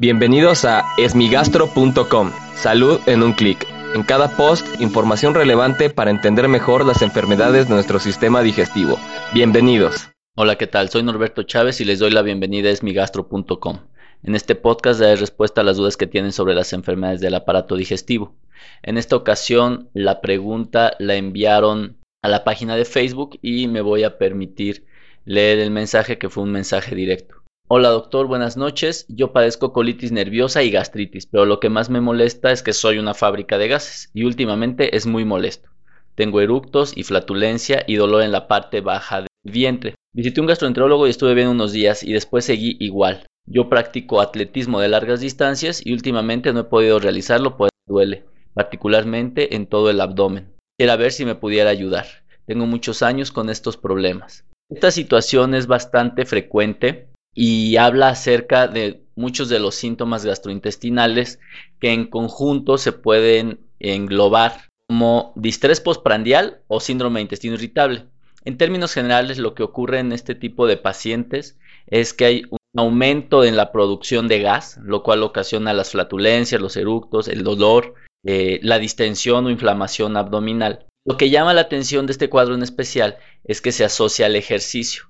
Bienvenidos a esmigastro.com. Salud en un clic. En cada post, información relevante para entender mejor las enfermedades de nuestro sistema digestivo. Bienvenidos. Hola, ¿qué tal? Soy Norberto Chávez y les doy la bienvenida a esmigastro.com. En este podcast daré respuesta a las dudas que tienen sobre las enfermedades del aparato digestivo. En esta ocasión, la pregunta la enviaron a la página de Facebook y me voy a permitir leer el mensaje que fue un mensaje directo. Hola doctor, buenas noches. Yo padezco colitis nerviosa y gastritis, pero lo que más me molesta es que soy una fábrica de gases y últimamente es muy molesto. Tengo eructos y flatulencia y dolor en la parte baja del vientre. Visité un gastroenterólogo y estuve bien unos días y después seguí igual. Yo practico atletismo de largas distancias y últimamente no he podido realizarlo pues duele, particularmente en todo el abdomen. Quisiera ver si me pudiera ayudar. Tengo muchos años con estos problemas. Esta situación es bastante frecuente y habla acerca de muchos de los síntomas gastrointestinales que en conjunto se pueden englobar como distrés postprandial o síndrome de intestino irritable. En términos generales, lo que ocurre en este tipo de pacientes es que hay un aumento en la producción de gas, lo cual ocasiona las flatulencias, los eructos, el dolor, eh, la distensión o inflamación abdominal. Lo que llama la atención de este cuadro en especial es que se asocia al ejercicio.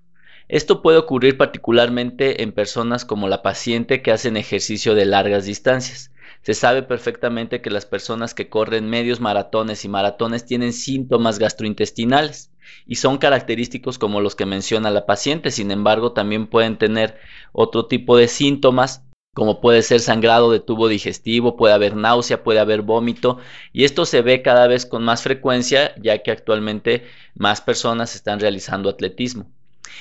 Esto puede ocurrir particularmente en personas como la paciente que hacen ejercicio de largas distancias. Se sabe perfectamente que las personas que corren medios maratones y maratones tienen síntomas gastrointestinales y son característicos como los que menciona la paciente. Sin embargo, también pueden tener otro tipo de síntomas como puede ser sangrado de tubo digestivo, puede haber náusea, puede haber vómito, y esto se ve cada vez con más frecuencia, ya que actualmente más personas están realizando atletismo.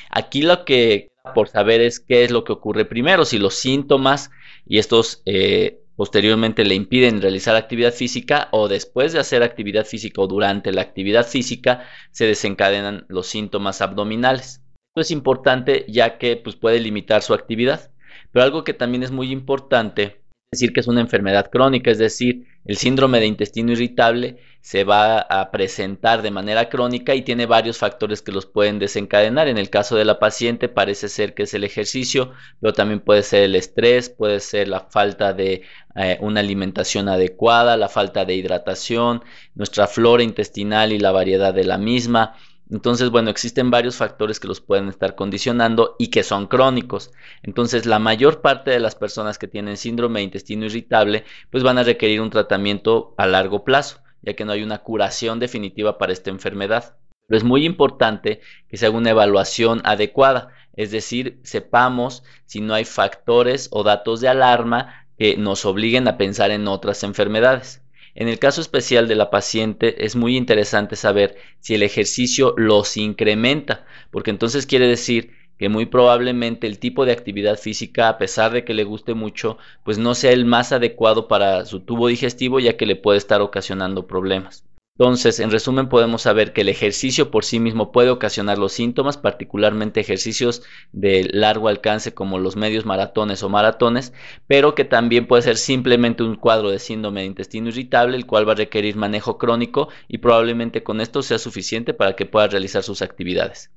Aquí lo que por saber es qué es lo que ocurre primero, si los síntomas y estos eh, posteriormente le impiden realizar actividad física o después de hacer actividad física o durante la actividad física se desencadenan los síntomas abdominales. Esto es importante ya que pues, puede limitar su actividad, pero algo que también es muy importante decir que es una enfermedad crónica, es decir, el síndrome de intestino irritable se va a presentar de manera crónica y tiene varios factores que los pueden desencadenar. En el caso de la paciente parece ser que es el ejercicio, pero también puede ser el estrés, puede ser la falta de eh, una alimentación adecuada, la falta de hidratación, nuestra flora intestinal y la variedad de la misma, entonces, bueno, existen varios factores que los pueden estar condicionando y que son crónicos. Entonces, la mayor parte de las personas que tienen síndrome de intestino irritable, pues van a requerir un tratamiento a largo plazo, ya que no hay una curación definitiva para esta enfermedad. Pero es muy importante que se haga una evaluación adecuada, es decir, sepamos si no hay factores o datos de alarma que nos obliguen a pensar en otras enfermedades. En el caso especial de la paciente es muy interesante saber si el ejercicio los incrementa, porque entonces quiere decir que muy probablemente el tipo de actividad física, a pesar de que le guste mucho, pues no sea el más adecuado para su tubo digestivo, ya que le puede estar ocasionando problemas. Entonces, en resumen, podemos saber que el ejercicio por sí mismo puede ocasionar los síntomas, particularmente ejercicios de largo alcance como los medios maratones o maratones, pero que también puede ser simplemente un cuadro de síndrome de intestino irritable, el cual va a requerir manejo crónico y probablemente con esto sea suficiente para que pueda realizar sus actividades.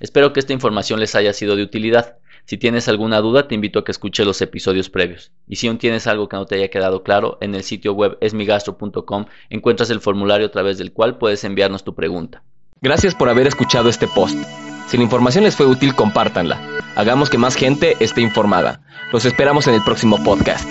Espero que esta información les haya sido de utilidad. Si tienes alguna duda, te invito a que escuche los episodios previos. Y si aún tienes algo que no te haya quedado claro, en el sitio web esmigastro.com encuentras el formulario a través del cual puedes enviarnos tu pregunta. Gracias por haber escuchado este post. Si la información les fue útil, compártanla. Hagamos que más gente esté informada. Los esperamos en el próximo podcast.